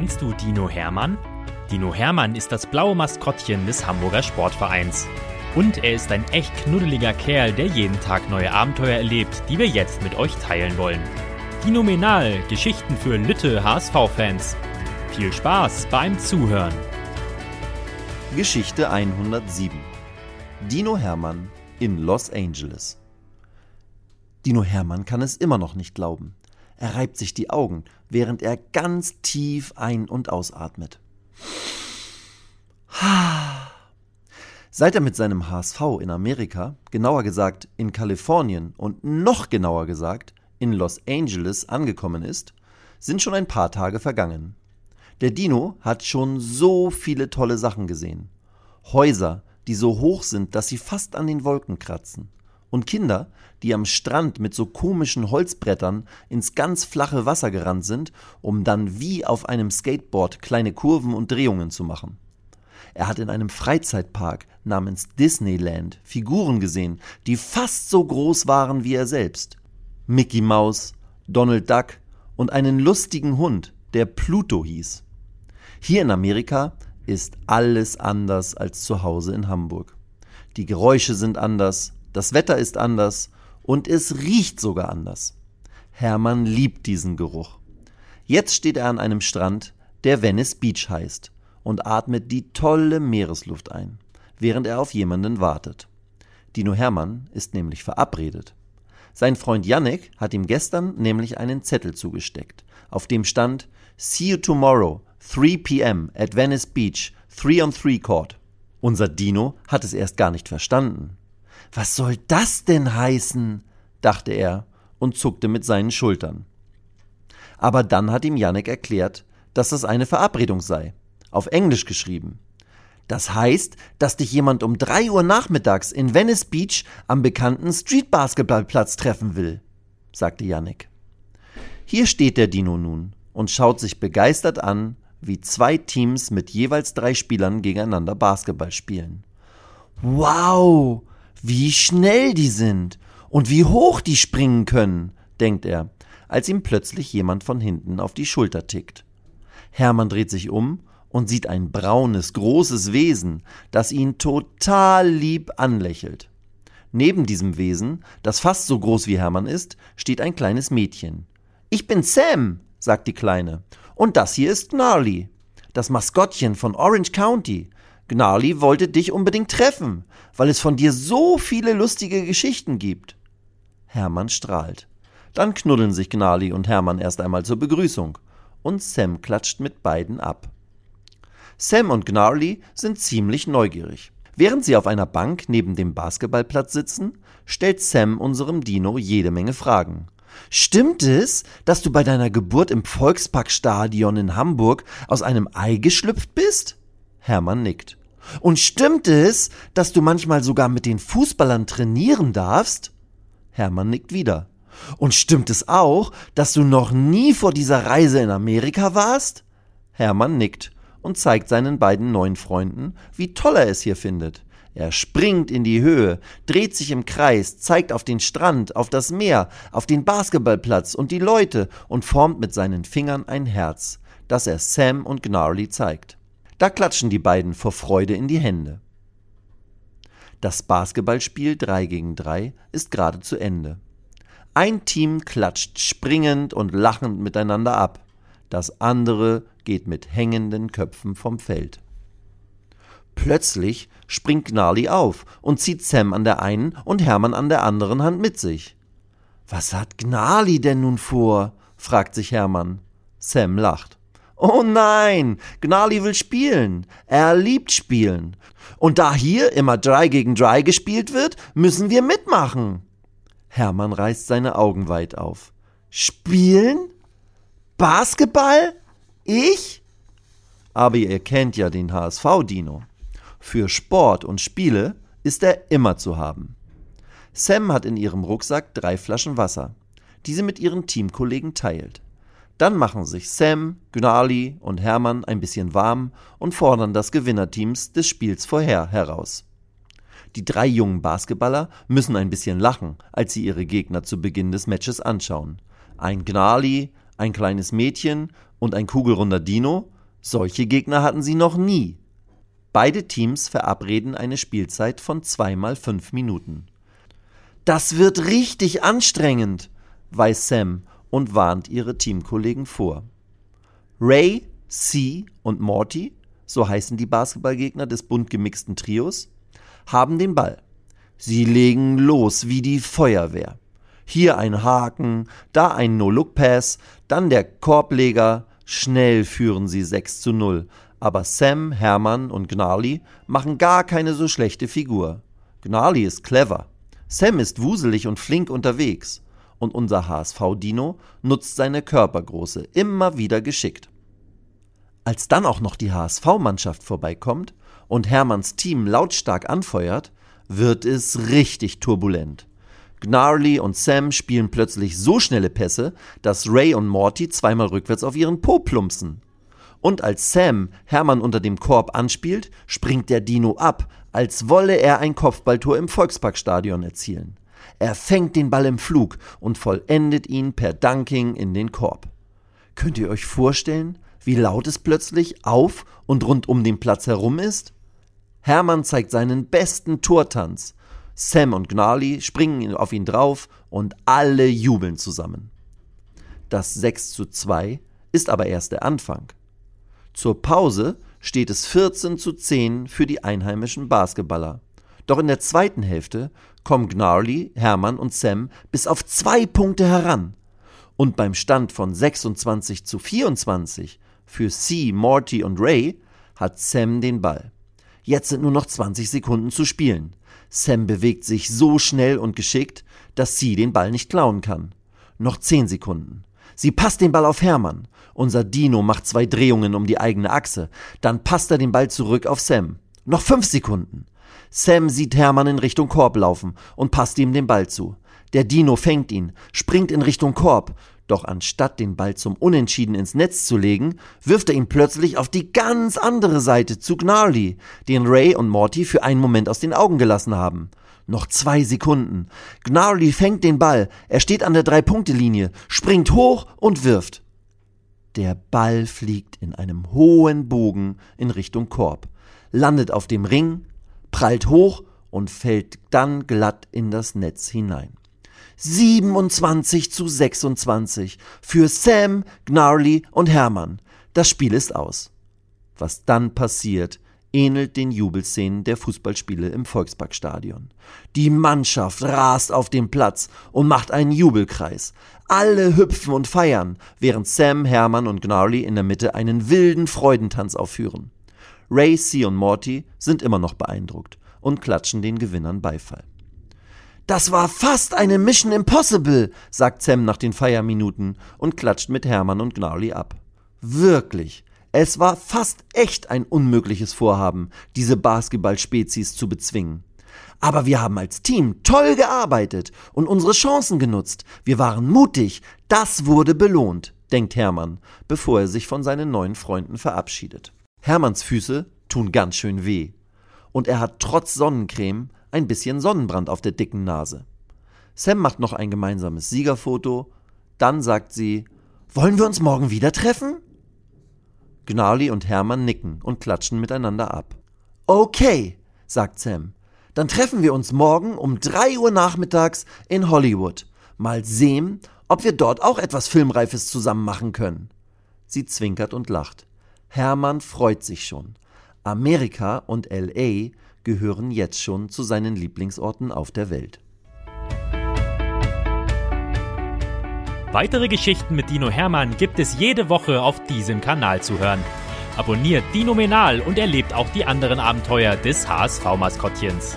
Kennst du Dino Hermann? Dino Hermann ist das blaue Maskottchen des Hamburger Sportvereins. Und er ist ein echt knuddeliger Kerl, der jeden Tag neue Abenteuer erlebt, die wir jetzt mit euch teilen wollen. Dinominal, Geschichten für Lütte HSV-Fans. Viel Spaß beim Zuhören. Geschichte 107 Dino Hermann in Los Angeles Dino Hermann kann es immer noch nicht glauben. Er reibt sich die Augen, während er ganz tief ein- und ausatmet. Seit er mit seinem HSV in Amerika, genauer gesagt in Kalifornien und noch genauer gesagt in Los Angeles angekommen ist, sind schon ein paar Tage vergangen. Der Dino hat schon so viele tolle Sachen gesehen. Häuser, die so hoch sind, dass sie fast an den Wolken kratzen und Kinder, die am Strand mit so komischen Holzbrettern ins ganz flache Wasser gerannt sind, um dann wie auf einem Skateboard kleine Kurven und Drehungen zu machen. Er hat in einem Freizeitpark namens Disneyland Figuren gesehen, die fast so groß waren wie er selbst. Mickey Mouse, Donald Duck und einen lustigen Hund, der Pluto hieß. Hier in Amerika ist alles anders als zu Hause in Hamburg. Die Geräusche sind anders, das Wetter ist anders und es riecht sogar anders. Hermann liebt diesen Geruch. Jetzt steht er an einem Strand, der Venice Beach heißt, und atmet die tolle Meeresluft ein, während er auf jemanden wartet. Dino Hermann ist nämlich verabredet. Sein Freund Yannick hat ihm gestern nämlich einen Zettel zugesteckt, auf dem stand See you tomorrow, 3 p.m. at Venice Beach, 3 on 3 Court. Unser Dino hat es erst gar nicht verstanden. Was soll das denn heißen? dachte er und zuckte mit seinen Schultern. Aber dann hat ihm Janek erklärt, dass das eine Verabredung sei, auf Englisch geschrieben. Das heißt, dass dich jemand um drei Uhr nachmittags in Venice Beach am bekannten Streetbasketballplatz treffen will, sagte Janek. Hier steht der Dino nun und schaut sich begeistert an, wie zwei Teams mit jeweils drei Spielern gegeneinander Basketball spielen. Wow, wie schnell die sind und wie hoch die springen können, denkt er, als ihm plötzlich jemand von hinten auf die Schulter tickt. Hermann dreht sich um und sieht ein braunes, großes Wesen, das ihn total lieb anlächelt. Neben diesem Wesen, das fast so groß wie Hermann ist, steht ein kleines Mädchen. Ich bin Sam, sagt die Kleine. Und das hier ist Gnarly, das Maskottchen von Orange County. Gnarly wollte dich unbedingt treffen, weil es von dir so viele lustige Geschichten gibt. Hermann strahlt. Dann knuddeln sich Gnarly und Hermann erst einmal zur Begrüßung. Und Sam klatscht mit beiden ab. Sam und Gnarly sind ziemlich neugierig. Während sie auf einer Bank neben dem Basketballplatz sitzen, stellt Sam unserem Dino jede Menge Fragen. Stimmt es, dass du bei deiner Geburt im Volksparkstadion in Hamburg aus einem Ei geschlüpft bist? Hermann nickt. Und stimmt es, dass du manchmal sogar mit den Fußballern trainieren darfst? Hermann nickt wieder. Und stimmt es auch, dass du noch nie vor dieser Reise in Amerika warst? Hermann nickt und zeigt seinen beiden neuen Freunden, wie toll er es hier findet. Er springt in die Höhe, dreht sich im Kreis, zeigt auf den Strand, auf das Meer, auf den Basketballplatz und die Leute und formt mit seinen Fingern ein Herz, das er Sam und Gnarly zeigt. Da klatschen die beiden vor Freude in die Hände. Das Basketballspiel 3 gegen 3 ist gerade zu Ende. Ein Team klatscht springend und lachend miteinander ab. Das andere geht mit hängenden Köpfen vom Feld. Plötzlich springt Gnarly auf und zieht Sam an der einen und Hermann an der anderen Hand mit sich. Was hat Gnarly denn nun vor? fragt sich Hermann. Sam lacht. Oh nein, Gnarly will spielen. Er liebt spielen. Und da hier immer drei gegen drei gespielt wird, müssen wir mitmachen. Hermann reißt seine Augen weit auf. Spielen? Basketball? Ich? Aber ihr kennt ja den HSV-Dino. Für Sport und Spiele ist er immer zu haben. Sam hat in ihrem Rucksack drei Flaschen Wasser, die sie mit ihren Teamkollegen teilt. Dann machen sich Sam, Gnarly und Hermann ein bisschen warm und fordern das Gewinnerteams des Spiels vorher heraus. Die drei jungen Basketballer müssen ein bisschen lachen, als sie ihre Gegner zu Beginn des Matches anschauen. Ein Gnarly, ein kleines Mädchen und ein kugelrunder Dino, solche Gegner hatten sie noch nie. Beide Teams verabreden eine Spielzeit von zweimal fünf Minuten. Das wird richtig anstrengend, weiß Sam und warnt ihre Teamkollegen vor. Ray, C und Morty, so heißen die Basketballgegner des bunt gemixten Trios, haben den Ball. Sie legen los wie die Feuerwehr. Hier ein Haken, da ein No-Look-Pass, dann der Korbleger. Schnell führen sie 6 zu 0. Aber Sam, Hermann und Gnarly machen gar keine so schlechte Figur. Gnarly ist clever. Sam ist wuselig und flink unterwegs. Und unser HSV-Dino nutzt seine Körpergröße immer wieder geschickt. Als dann auch noch die HSV-Mannschaft vorbeikommt und Hermanns Team lautstark anfeuert, wird es richtig turbulent. Gnarly und Sam spielen plötzlich so schnelle Pässe, dass Ray und Morty zweimal rückwärts auf ihren Po plumpsen. Und als Sam Hermann unter dem Korb anspielt, springt der Dino ab, als wolle er ein Kopfballtor im Volksparkstadion erzielen. Er fängt den Ball im Flug und vollendet ihn per Dunking in den Korb. Könnt ihr euch vorstellen, wie laut es plötzlich auf und rund um den Platz herum ist? Hermann zeigt seinen besten Tortanz. Sam und Gnarly springen auf ihn drauf und alle jubeln zusammen. Das 6 zu 2 ist aber erst der Anfang. Zur Pause steht es 14 zu 10 für die einheimischen Basketballer. Doch in der zweiten Hälfte kommen Gnarly, Hermann und Sam bis auf zwei Punkte heran. Und beim Stand von 26 zu 24 für C, Morty und Ray hat Sam den Ball. Jetzt sind nur noch 20 Sekunden zu spielen. Sam bewegt sich so schnell und geschickt, dass sie den Ball nicht klauen kann. Noch 10 Sekunden. Sie passt den Ball auf Hermann. Unser Dino macht zwei Drehungen um die eigene Achse. Dann passt er den Ball zurück auf Sam. Noch 5 Sekunden. Sam sieht Hermann in Richtung Korb laufen und passt ihm den Ball zu. Der Dino fängt ihn, springt in Richtung Korb, doch anstatt den Ball zum Unentschieden ins Netz zu legen, wirft er ihn plötzlich auf die ganz andere Seite zu Gnarly, den Ray und Morty für einen Moment aus den Augen gelassen haben. Noch zwei Sekunden. Gnarly fängt den Ball, er steht an der Drei-Punkte-Linie, springt hoch und wirft. Der Ball fliegt in einem hohen Bogen in Richtung Korb, landet auf dem Ring, prallt hoch und fällt dann glatt in das Netz hinein. 27 zu 26 für Sam, Gnarly und Hermann. Das Spiel ist aus. Was dann passiert, ähnelt den Jubelszenen der Fußballspiele im Volksparkstadion. Die Mannschaft rast auf den Platz und macht einen Jubelkreis. Alle hüpfen und feiern, während Sam, Hermann und Gnarly in der Mitte einen wilden Freudentanz aufführen. Ray, C und Morty sind immer noch beeindruckt und klatschen den Gewinnern Beifall. Das war fast eine Mission Impossible, sagt Sam nach den Feierminuten und klatscht mit Hermann und Gnarly ab. Wirklich. Es war fast echt ein unmögliches Vorhaben, diese Basketball-Spezies zu bezwingen. Aber wir haben als Team toll gearbeitet und unsere Chancen genutzt. Wir waren mutig. Das wurde belohnt, denkt Hermann, bevor er sich von seinen neuen Freunden verabschiedet. Hermanns Füße tun ganz schön weh. Und er hat trotz Sonnencreme ein bisschen Sonnenbrand auf der dicken Nase. Sam macht noch ein gemeinsames Siegerfoto, dann sagt sie, wollen wir uns morgen wieder treffen? Gnarly und Hermann nicken und klatschen miteinander ab. Okay, sagt Sam. Dann treffen wir uns morgen um drei Uhr nachmittags in Hollywood. Mal sehen, ob wir dort auch etwas Filmreifes zusammen machen können. Sie zwinkert und lacht. Hermann freut sich schon. Amerika und LA gehören jetzt schon zu seinen Lieblingsorten auf der Welt. Weitere Geschichten mit Dino Hermann gibt es jede Woche auf diesem Kanal zu hören. Abonniert Dino Menal und erlebt auch die anderen Abenteuer des HSV-Maskottchens.